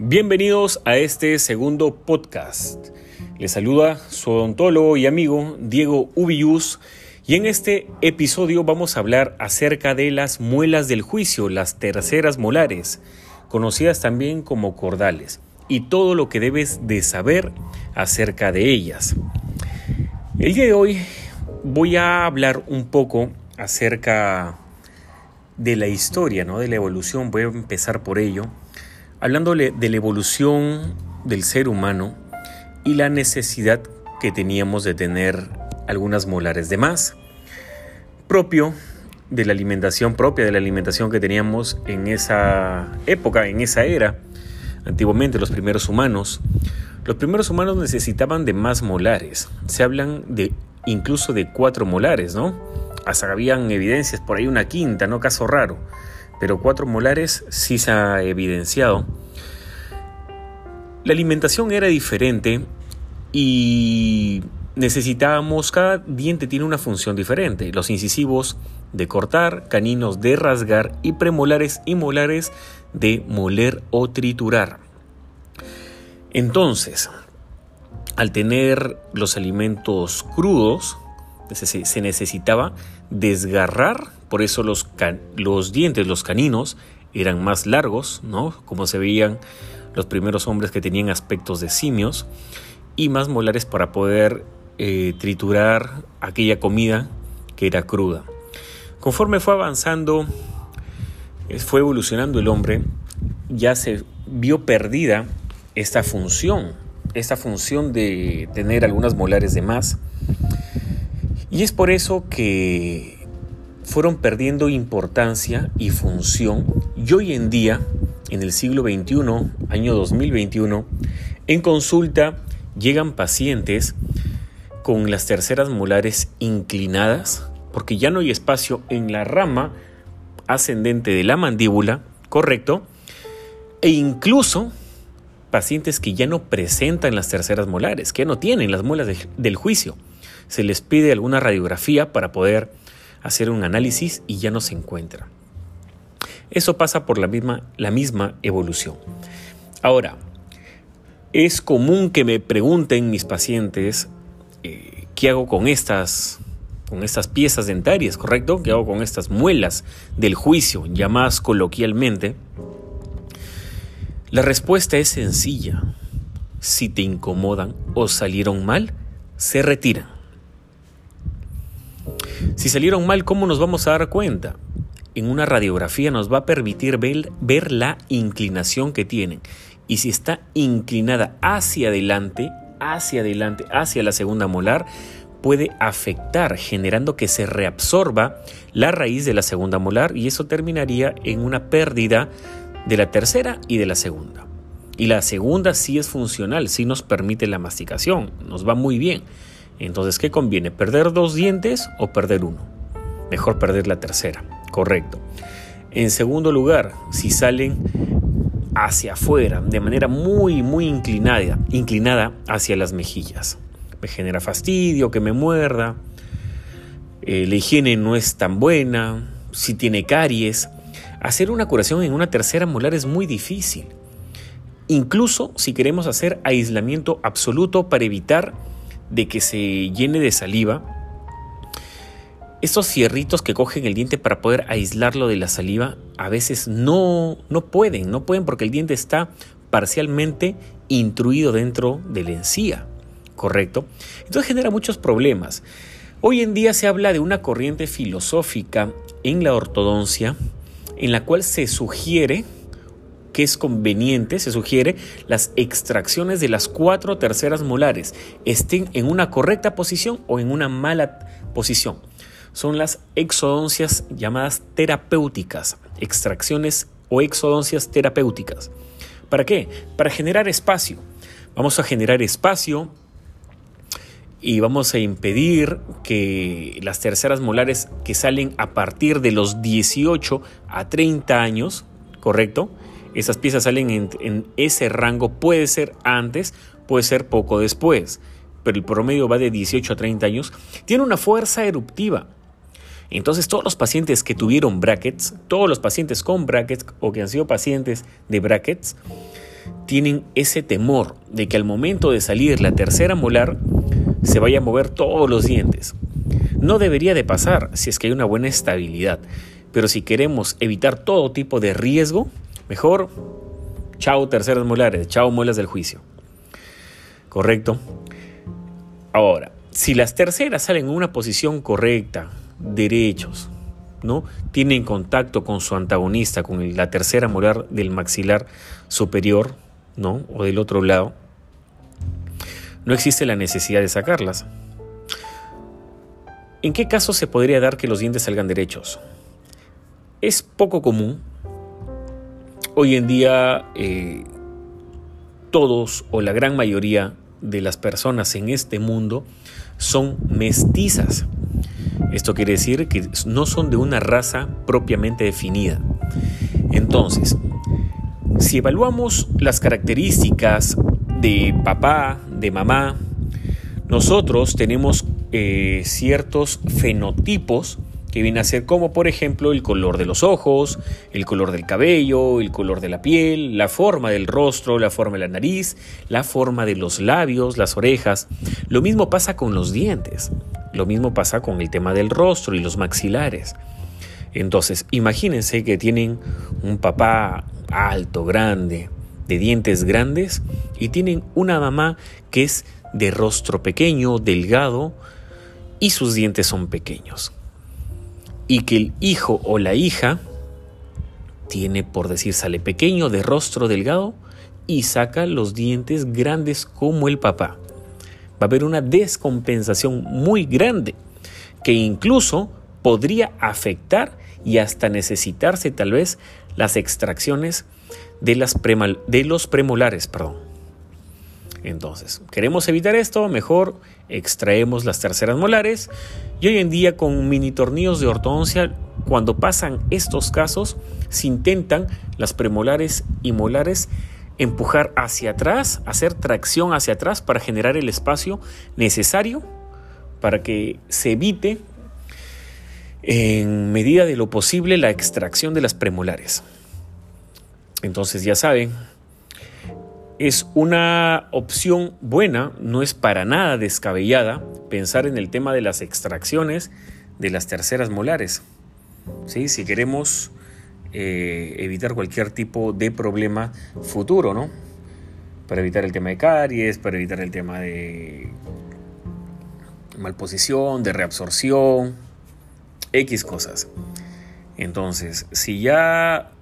Bienvenidos a este segundo podcast. Les saluda su odontólogo y amigo Diego Ubius y en este episodio vamos a hablar acerca de las muelas del juicio, las terceras molares, conocidas también como cordales, y todo lo que debes de saber acerca de ellas. El día de hoy voy a hablar un poco acerca de la historia, ¿no? de la evolución, voy a empezar por ello hablándole de la evolución del ser humano y la necesidad que teníamos de tener algunas molares de más, propio de la alimentación propia, de la alimentación que teníamos en esa época, en esa era, antiguamente los primeros humanos. Los primeros humanos necesitaban de más molares, se hablan de incluso de cuatro molares, ¿no? Hasta habían evidencias, por ahí una quinta, ¿no? Caso raro pero cuatro molares sí se ha evidenciado. La alimentación era diferente y necesitábamos, cada diente tiene una función diferente. Los incisivos de cortar, caninos de rasgar y premolares y molares de moler o triturar. Entonces, al tener los alimentos crudos, se necesitaba desgarrar, por eso los, los dientes, los caninos, eran más largos, ¿no? Como se veían los primeros hombres que tenían aspectos de simios, y más molares para poder eh, triturar aquella comida que era cruda. Conforme fue avanzando, fue evolucionando el hombre, ya se vio perdida esta función, esta función de tener algunas molares de más y es por eso que fueron perdiendo importancia y función y hoy en día, en el siglo XXI, año 2021, en consulta llegan pacientes con las terceras molares inclinadas porque ya no hay espacio en la rama ascendente de la mandíbula, correcto, e incluso pacientes que ya no presentan las terceras molares, que no tienen las muelas del juicio se les pide alguna radiografía para poder hacer un análisis y ya no se encuentra. Eso pasa por la misma, la misma evolución. Ahora, es común que me pregunten mis pacientes eh, qué hago con estas, con estas piezas dentarias, ¿correcto? ¿Qué hago con estas muelas del juicio, llamadas coloquialmente? La respuesta es sencilla. Si te incomodan o salieron mal, se retiran. Si salieron mal, ¿cómo nos vamos a dar cuenta? En una radiografía nos va a permitir ver, la inclinación que tienen. Y si está inclinada hacia adelante, hacia adelante, hacia la segunda molar, puede afectar generando que se reabsorba la raíz de la segunda molar y eso terminaría en una pérdida de la tercera y de la segunda. Y la segunda sí es funcional, sí nos permite la masticación, nos va muy bien. Entonces, ¿qué conviene? ¿Perder dos dientes o perder uno? Mejor perder la tercera, correcto. En segundo lugar, si salen hacia afuera, de manera muy, muy inclinada, inclinada hacia las mejillas. Me genera fastidio, que me muerda, eh, la higiene no es tan buena, si tiene caries. Hacer una curación en una tercera molar es muy difícil. Incluso si queremos hacer aislamiento absoluto para evitar de que se llene de saliva, estos fierritos que cogen el diente para poder aislarlo de la saliva a veces no, no pueden, no pueden porque el diente está parcialmente intruido dentro de la encía, ¿correcto? Entonces genera muchos problemas. Hoy en día se habla de una corriente filosófica en la ortodoncia en la cual se sugiere que es conveniente, se sugiere, las extracciones de las cuatro terceras molares estén en una correcta posición o en una mala posición. Son las exodoncias llamadas terapéuticas, extracciones o exodoncias terapéuticas. ¿Para qué? Para generar espacio. Vamos a generar espacio y vamos a impedir que las terceras molares que salen a partir de los 18 a 30 años, ¿correcto? Esas piezas salen en, ese rango, puede ser antes, puede ser poco después, pero el promedio va de 18 a 30 años, tiene una fuerza eruptiva. Entonces todos los pacientes que tuvieron brackets, todos los pacientes con brackets o que han sido pacientes de brackets, tienen ese temor de que al momento de salir la tercera molar se vaya a mover todos los dientes. No debería de pasar si es que hay una buena estabilidad, pero si queremos evitar todo tipo de riesgo, mejor chao terceras molares, chao muelas del juicio. ¿Correcto? Ahora, si las terceras salen en una posición correcta, derechos, ¿no? Tienen contacto con su antagonista, con la tercera molar del maxilar superior, ¿no? O del otro lado, no existe la necesidad de sacarlas. ¿En qué caso se podría dar que los dientes salgan derechos? Es poco común. Hoy en día eh, todos o la gran mayoría de las personas en este mundo son mestizas. Esto quiere decir que no son de una raza propiamente definida. Entonces, si evaluamos las características de papá, de mamá, nosotros tenemos eh, ciertos fenotipos que vienen a ser como por ejemplo el color de los ojos, el color del cabello, el color de la piel, la forma del rostro, la forma de la nariz, la forma de los labios, las orejas. Lo mismo pasa con los dientes, lo mismo pasa con el tema del rostro y los maxilares. Entonces, imagínense que tienen un papá alto, grande, de dientes grandes, y tienen una mamá que es de rostro pequeño, delgado, y sus dientes son pequeños y que el hijo o la hija tiene, por decir, sale pequeño, de rostro delgado y saca los dientes grandes como el papá. Va a haber una descompensación muy grande que incluso podría afectar y hasta necesitarse tal vez las extracciones de, los premolares. Perdón. Entonces, ¿queremos evitar esto? Mejor extraemos las terceras molares y hoy en día con mini tornillos de ortodoncia, cuando pasan estos casos, se intentan las premolares y molares empujar hacia atrás, hacer tracción hacia atrás para generar el espacio necesario para que se evite en medida de lo posible la extracción de las premolares. Entonces ya saben, es una opción buena, no es para nada descabellada pensar en el tema de las extracciones de las terceras molares. ¿Sí? Si queremos eh, evitar cualquier tipo de problema futuro, ¿no? Para evitar el tema de caries, para evitar el tema de malposición, de reabsorción, X cosas. Entonces, si ya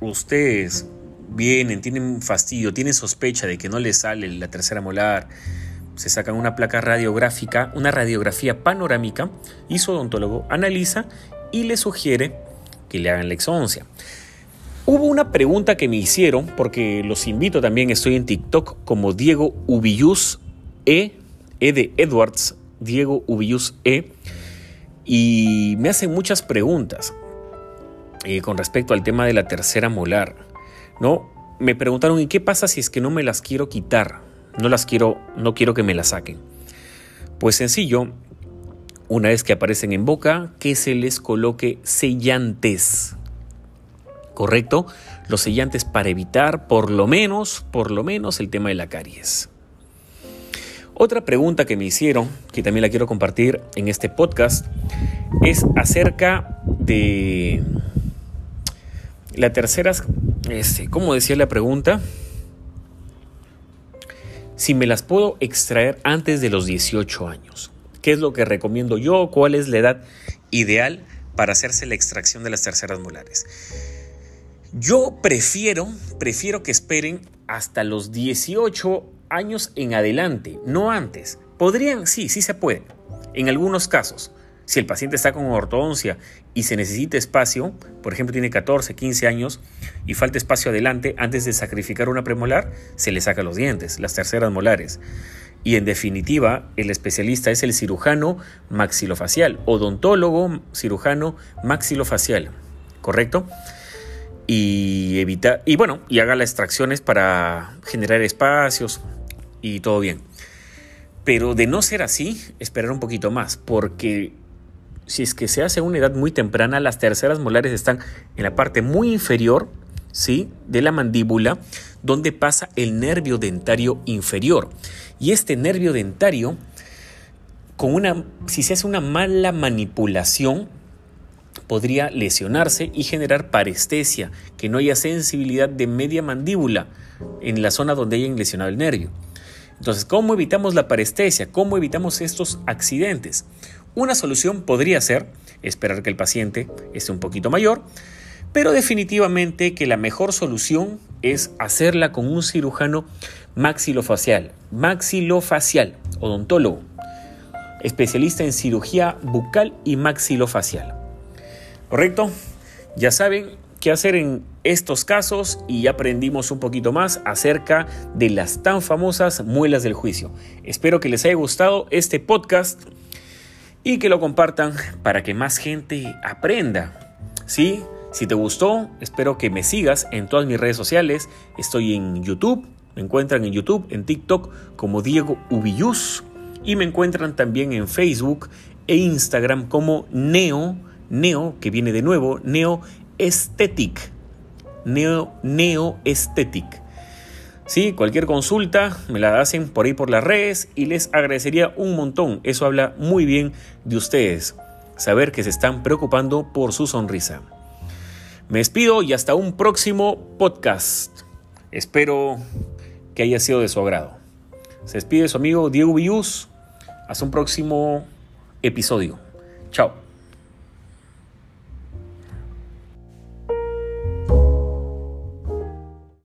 ustedes vienen, tienen fastidio, tienen sospecha de que no les sale la tercera molar, se sacan una placa radiográfica, una radiografía panorámica, y su odontólogo analiza y le sugiere que le hagan la exodoncia. Hubo una pregunta que me hicieron, porque los invito también, estoy en TikTok como Diego Ubillus E, E de Edwards, Diego Ubillus E, y me hacen muchas preguntas eh, con respecto al tema de la tercera molar. ¿no? Me preguntaron, ¿y qué pasa si es que no me las quiero quitar? No las quiero, no quiero que me las saquen. Pues sencillo, una vez que aparecen en boca, que se les coloque sellantes. ¿Correcto? Los sellantes para evitar por lo menos, por lo menos el tema de la caries. Otra pregunta que me hicieron, que también la quiero compartir en este podcast, es acerca de la tercera este, ¿cómo decía la pregunta? Si me las puedo extraer antes de los 18 años. ¿Qué es lo que recomiendo yo? ¿Cuál es la edad ideal para hacerse la extracción de las terceras molares? Yo prefiero, prefiero que esperen hasta los 18 años en adelante, no antes. Podrían, sí, sí se puede, en algunos casos. Si el paciente está con ortodoncia y se necesita espacio, por ejemplo tiene 14, 15 años y falta espacio adelante, antes de sacrificar una premolar, se le saca los dientes, las terceras molares. Y en definitiva, el especialista es el cirujano maxilofacial, odontólogo cirujano maxilofacial, ¿correcto? Y evita y bueno, y haga las extracciones para generar espacios y todo bien. Pero de no ser así, esperar un poquito más, porque si es que se hace a una edad muy temprana, las terceras molares están en la parte muy inferior ¿sí? de la mandíbula, donde pasa el nervio dentario inferior. Y este nervio dentario, con una, si se hace una mala manipulación, podría lesionarse y generar parestesia, que no haya sensibilidad de media mandíbula en la zona donde hayan lesionado el nervio. Entonces, ¿cómo evitamos la parestesia? ¿Cómo evitamos estos accidentes? Una solución podría ser esperar que el paciente esté un poquito mayor, pero definitivamente que la mejor solución es hacerla con un cirujano maxilofacial, maxilofacial, odontólogo, especialista en cirugía bucal y maxilofacial. ¿Correcto? Ya saben qué hacer en estos casos y aprendimos un poquito más acerca de las tan famosas muelas del juicio. Espero que les haya gustado este podcast y que lo compartan para que más gente aprenda. ¿Sí? Si te gustó, espero que me sigas en todas mis redes sociales. Estoy en YouTube, me encuentran en YouTube, en TikTok como Diego Ubillus y me encuentran también en Facebook e Instagram como Neo, Neo, que viene de nuevo, Neo Aesthetic. Neo, Neo Aesthetic. Sí, cualquier consulta me la hacen por ahí por las redes y les agradecería un montón. Eso habla muy bien de ustedes. Saber que se están preocupando por su sonrisa. Me despido y hasta un próximo podcast. Espero que haya sido de su agrado. Se despide su amigo Diego Villus. Hasta un próximo episodio. Chao.